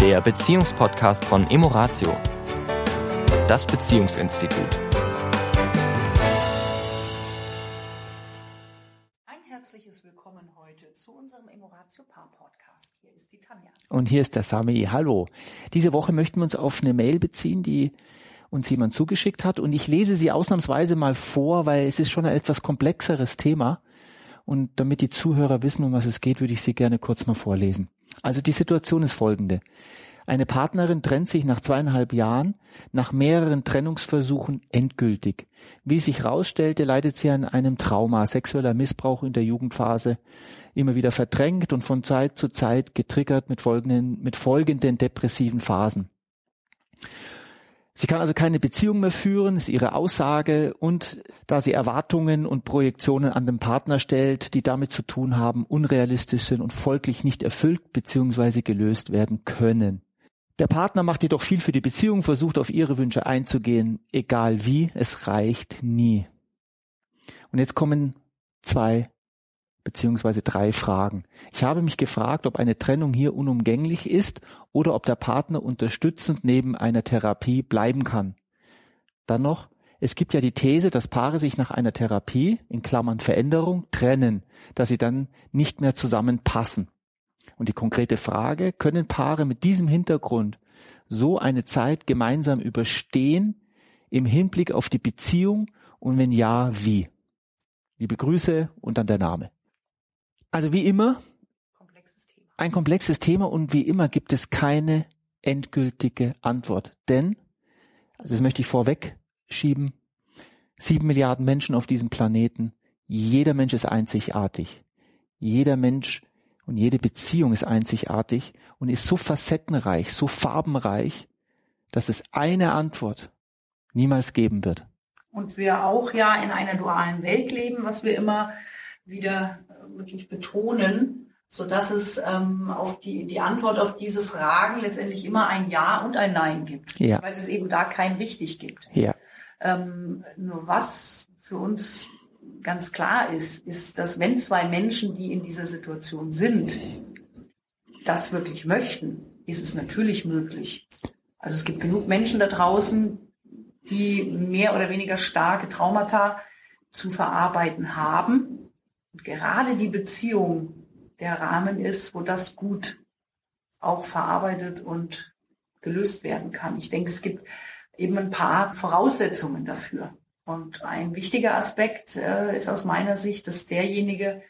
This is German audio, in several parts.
der Beziehungspodcast von Emoratio, das Beziehungsinstitut. Ein herzliches Willkommen heute zu unserem Emoratio Paar Podcast. Hier ist die Tanja. Und hier ist der Sami. Hallo. Diese Woche möchten wir uns auf eine Mail beziehen, die uns jemand zugeschickt hat. Und ich lese sie ausnahmsweise mal vor, weil es ist schon ein etwas komplexeres Thema. Und damit die Zuhörer wissen, um was es geht, würde ich sie gerne kurz mal vorlesen. Also die Situation ist folgende. Eine Partnerin trennt sich nach zweieinhalb Jahren nach mehreren Trennungsversuchen endgültig. Wie sich herausstellte, leidet sie an einem Trauma, sexueller Missbrauch in der Jugendphase, immer wieder verdrängt und von Zeit zu Zeit getriggert mit folgenden, mit folgenden depressiven Phasen. Sie kann also keine Beziehung mehr führen, ist ihre Aussage und da sie Erwartungen und Projektionen an den Partner stellt, die damit zu tun haben, unrealistisch sind und folglich nicht erfüllt bzw. gelöst werden können. Der Partner macht jedoch viel für die Beziehung, versucht auf ihre Wünsche einzugehen, egal wie, es reicht nie. Und jetzt kommen zwei beziehungsweise drei Fragen. Ich habe mich gefragt, ob eine Trennung hier unumgänglich ist oder ob der Partner unterstützend neben einer Therapie bleiben kann. Dann noch, es gibt ja die These, dass Paare sich nach einer Therapie, in Klammern Veränderung, trennen, dass sie dann nicht mehr zusammenpassen. Und die konkrete Frage, können Paare mit diesem Hintergrund so eine Zeit gemeinsam überstehen im Hinblick auf die Beziehung und wenn ja, wie? Liebe Grüße und dann der Name. Also wie immer, komplexes ein komplexes Thema und wie immer gibt es keine endgültige Antwort. Denn, also das möchte ich vorweg schieben, sieben Milliarden Menschen auf diesem Planeten, jeder Mensch ist einzigartig. Jeder Mensch und jede Beziehung ist einzigartig und ist so facettenreich, so farbenreich, dass es eine Antwort niemals geben wird. Und wir auch ja in einer dualen Welt leben, was wir immer wieder wirklich betonen, so dass es ähm, auf die, die Antwort auf diese Fragen letztendlich immer ein Ja und ein Nein gibt, ja. weil es eben da kein Richtig gibt. Ja. Ähm, nur was für uns ganz klar ist, ist, dass wenn zwei Menschen, die in dieser Situation sind, das wirklich möchten, ist es natürlich möglich. Also es gibt genug Menschen da draußen, die mehr oder weniger starke Traumata zu verarbeiten haben und gerade die Beziehung der Rahmen ist, wo das gut auch verarbeitet und gelöst werden kann. Ich denke, es gibt eben ein paar Voraussetzungen dafür. Und ein wichtiger Aspekt äh, ist aus meiner Sicht, dass derjenige,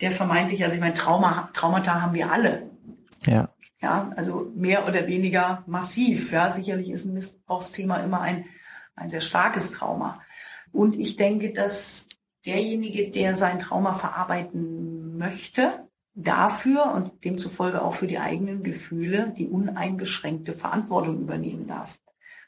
der vermeintlich, also ich meine, Trauma, Traumata haben wir alle. Ja. Ja, also mehr oder weniger massiv. Ja, sicherlich ist ein Missbrauchsthema immer ein, ein sehr starkes Trauma. Und ich denke, dass derjenige, der sein Trauma verarbeiten möchte, dafür und demzufolge auch für die eigenen Gefühle die uneingeschränkte Verantwortung übernehmen darf.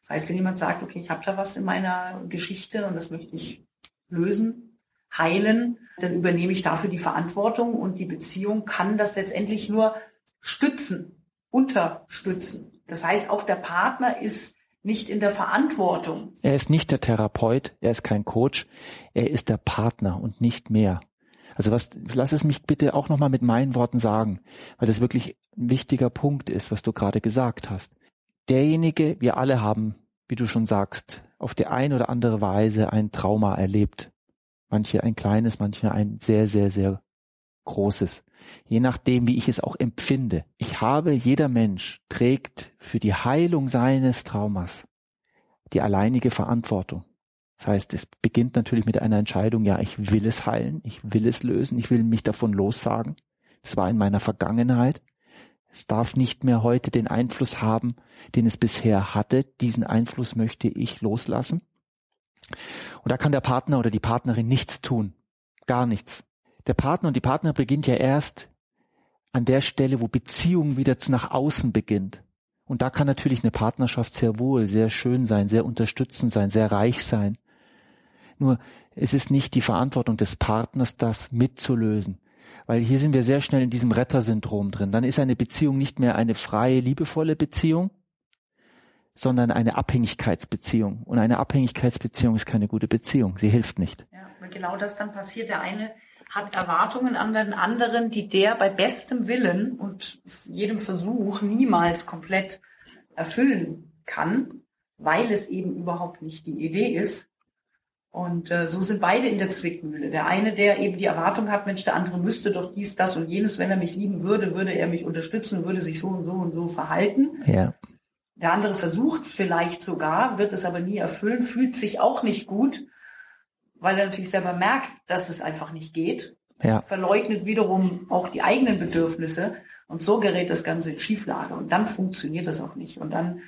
Das heißt, wenn jemand sagt, okay, ich habe da was in meiner Geschichte und das möchte ich lösen, heilen, dann übernehme ich dafür die Verantwortung und die Beziehung kann das letztendlich nur stützen, unterstützen. Das heißt, auch der Partner ist nicht in der Verantwortung. Er ist nicht der Therapeut, er ist kein Coach, er ist der Partner und nicht mehr. Also was, lass es mich bitte auch nochmal mit meinen Worten sagen, weil das wirklich ein wichtiger Punkt ist, was du gerade gesagt hast. Derjenige, wir alle haben, wie du schon sagst, auf die eine oder andere Weise ein Trauma erlebt. Manche ein kleines, manche ein sehr, sehr, sehr großes. Je nachdem, wie ich es auch empfinde. Ich habe, jeder Mensch trägt für die Heilung seines Traumas die alleinige Verantwortung. Das heißt, es beginnt natürlich mit einer Entscheidung, ja, ich will es heilen, ich will es lösen, ich will mich davon lossagen. Es war in meiner Vergangenheit. Es darf nicht mehr heute den Einfluss haben, den es bisher hatte. Diesen Einfluss möchte ich loslassen. Und da kann der Partner oder die Partnerin nichts tun. Gar nichts. Der Partner und die Partner beginnt ja erst an der Stelle, wo Beziehung wieder zu nach außen beginnt. Und da kann natürlich eine Partnerschaft sehr wohl, sehr schön sein, sehr unterstützend sein, sehr reich sein. Nur es ist nicht die Verantwortung des Partners, das mitzulösen. Weil hier sind wir sehr schnell in diesem Rettersyndrom drin. Dann ist eine Beziehung nicht mehr eine freie, liebevolle Beziehung, sondern eine Abhängigkeitsbeziehung. Und eine Abhängigkeitsbeziehung ist keine gute Beziehung. Sie hilft nicht. Ja, weil genau das dann passiert. Der eine hat Erwartungen an den anderen, die der bei bestem Willen und jedem Versuch niemals komplett erfüllen kann, weil es eben überhaupt nicht die Idee ist. Und äh, so sind beide in der Zwickmühle. Der eine, der eben die Erwartung hat, Mensch, der andere müsste doch dies, das und jenes, wenn er mich lieben würde, würde er mich unterstützen, würde sich so und so und so verhalten. Ja. Der andere versucht es vielleicht sogar, wird es aber nie erfüllen, fühlt sich auch nicht gut, weil er natürlich selber merkt, dass es einfach nicht geht. Ja. Verleugnet wiederum auch die eigenen Bedürfnisse und so gerät das Ganze in Schieflage und dann funktioniert das auch nicht und dann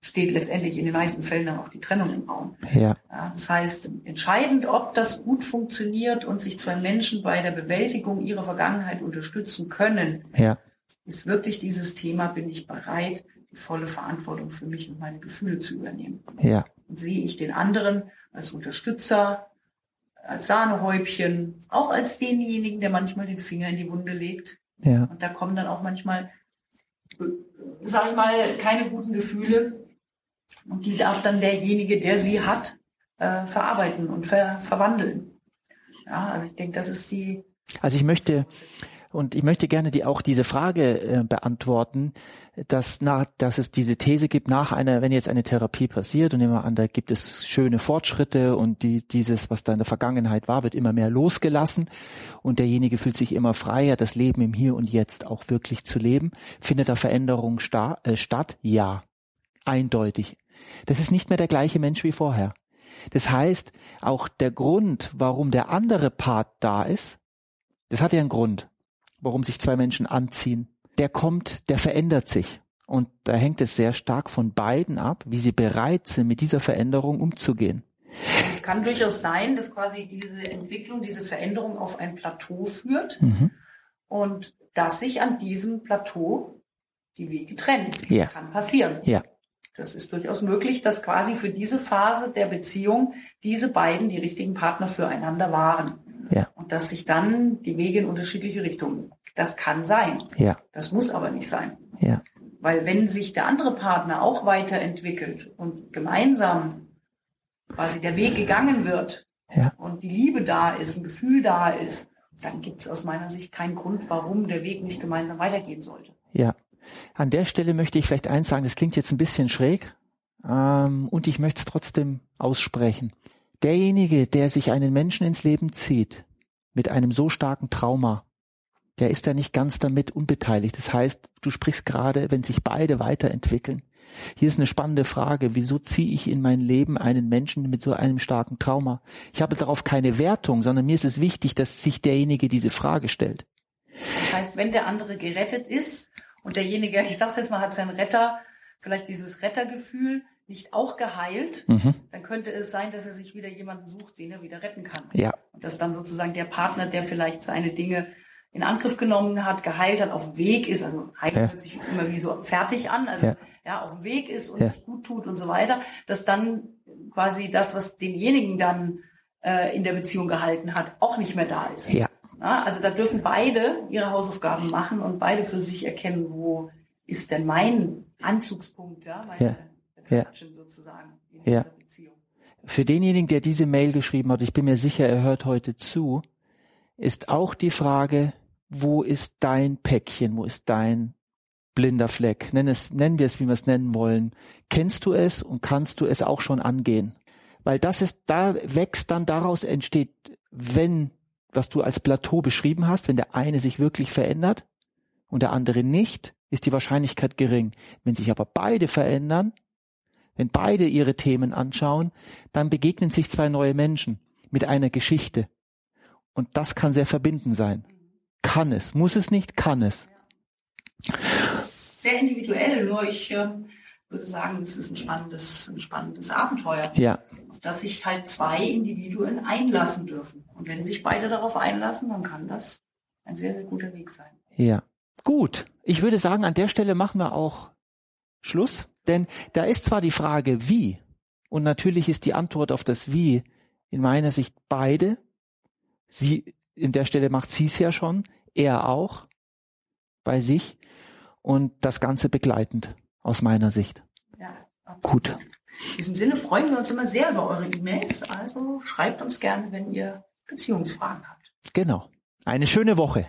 steht letztendlich in den meisten Fällen dann auch die Trennung im Raum. Ja. Das heißt, entscheidend, ob das gut funktioniert und sich zwei Menschen bei der Bewältigung ihrer Vergangenheit unterstützen können, Ja. ist wirklich dieses Thema, bin ich bereit, die volle Verantwortung für mich und meine Gefühle zu übernehmen. Ja. Und sehe ich den anderen als Unterstützer, als Sahnehäubchen, auch als denjenigen, der manchmal den Finger in die Wunde legt. Ja. Und da kommen dann auch manchmal, sage ich mal, keine guten Gefühle. Und die darf dann derjenige, der sie hat, äh, verarbeiten und ver verwandeln. Ja, also ich denke, das ist die. Also ich möchte und ich möchte gerne die auch diese Frage äh, beantworten, dass nach, dass es diese These gibt nach einer, wenn jetzt eine Therapie passiert und immer an, da gibt es schöne Fortschritte und die, dieses, was da in der Vergangenheit war, wird immer mehr losgelassen und derjenige fühlt sich immer freier, das Leben im Hier und Jetzt auch wirklich zu leben. Findet da Veränderung sta äh, statt? Ja, eindeutig. Das ist nicht mehr der gleiche Mensch wie vorher. Das heißt, auch der Grund, warum der andere Part da ist, das hat ja einen Grund, warum sich zwei Menschen anziehen. Der kommt, der verändert sich. Und da hängt es sehr stark von beiden ab, wie sie bereit sind, mit dieser Veränderung umzugehen. Es kann durchaus sein, dass quasi diese Entwicklung, diese Veränderung auf ein Plateau führt Mhm. und dass sich an diesem Plateau die Wege trennen. Ja. Das kann passieren. Ja. Das ist durchaus möglich, dass quasi für diese Phase der Beziehung diese beiden die richtigen Partner füreinander waren. Und dass sich dann die Wege in unterschiedliche Richtungen. Das kann sein. Ja. Das muss aber nicht sein. Ja. Weil wenn sich der andere Partner auch weiterentwickelt und gemeinsam quasi der Weg gegangen wird Ja. und die Liebe da ist, ein Gefühl da ist, dann gibt es aus meiner Sicht keinen Grund, warum der Weg nicht gemeinsam weitergehen sollte. Ja. An der Stelle möchte ich vielleicht eins sagen, das klingt jetzt ein bisschen schräg, ähm, und ich möchte es trotzdem aussprechen. Derjenige, der sich einen Menschen ins Leben zieht, mit einem so starken Trauma, der ist da nicht ganz damit unbeteiligt. Das heißt, du sprichst gerade, wenn sich beide weiterentwickeln. Hier ist eine spannende Frage. Wieso ziehe ich in mein Leben einen Menschen mit so einem starken Trauma? Ich habe darauf keine Wertung, sondern mir ist es wichtig, dass sich derjenige diese Frage stellt. Das heißt, wenn der andere gerettet ist und derjenige, ich sag's jetzt mal, hat seinen Retter, vielleicht dieses Rettergefühl nicht auch geheilt, Mhm. dann könnte es sein, dass er sich wieder jemanden sucht, den er wieder retten kann. Ja, dass dann sozusagen der Partner, der vielleicht seine Dinge in Angriff genommen hat, geheilt hat, auf dem Weg ist, also heilen Ja. hört sich immer wie so fertig an, also Ja. ja, auf dem Weg ist und Ja. sich gut tut und so weiter, dass dann quasi das, was denjenigen dann äh, in der Beziehung gehalten hat, auch nicht mehr da ist. ja, Ja, also da dürfen beide ihre Hausaufgaben machen und beide für sich erkennen, wo ist denn mein Anzugspunkt, ja, meine Ja. Sozusagen in Ja. dieser Beziehung. Für denjenigen, der diese Mail geschrieben hat, ich bin mir sicher, er hört heute zu, ist auch die Frage, wo ist dein Päckchen, wo ist dein blinder Fleck? Nenn es, nennen wir es, wie wir es nennen wollen. Kennst du es und kannst du es auch schon angehen? Weil das ist, da wächst dann daraus entsteht, wenn, was du als Plateau beschrieben hast, wenn der eine sich wirklich verändert und der andere nicht, ist die Wahrscheinlichkeit gering. Wenn sich aber beide verändern, wenn beide ihre Themen anschauen, dann begegnen sich zwei neue Menschen mit einer Geschichte. Und das kann sehr verbindend sein. Kann es. Muss es nicht? Kann es. sehr individuell, nur ich äh, würde sagen, es ist ein spannendes, ein spannendes Abenteuer, Ja, auf das sich halt zwei Individuen einlassen dürfen. Und wenn sich beide darauf einlassen, dann kann das ein sehr, sehr guter Weg sein. ja. Gut. Ich würde sagen, an der Stelle machen wir auch Schluss. Denn da ist zwar die Frage, wie. Und natürlich ist die Antwort auf das Wie in meiner Sicht beide. Sie, in der Stelle macht sie es ja schon. Er auch. Bei sich. Und das Ganze begleitend. Aus meiner Sicht. Ja, absolut. Gut. In diesem Sinne freuen wir uns immer sehr über eure E-Mails. Also schreibt uns gerne, wenn ihr Beziehungsfragen habt. Genau. Eine schöne Woche.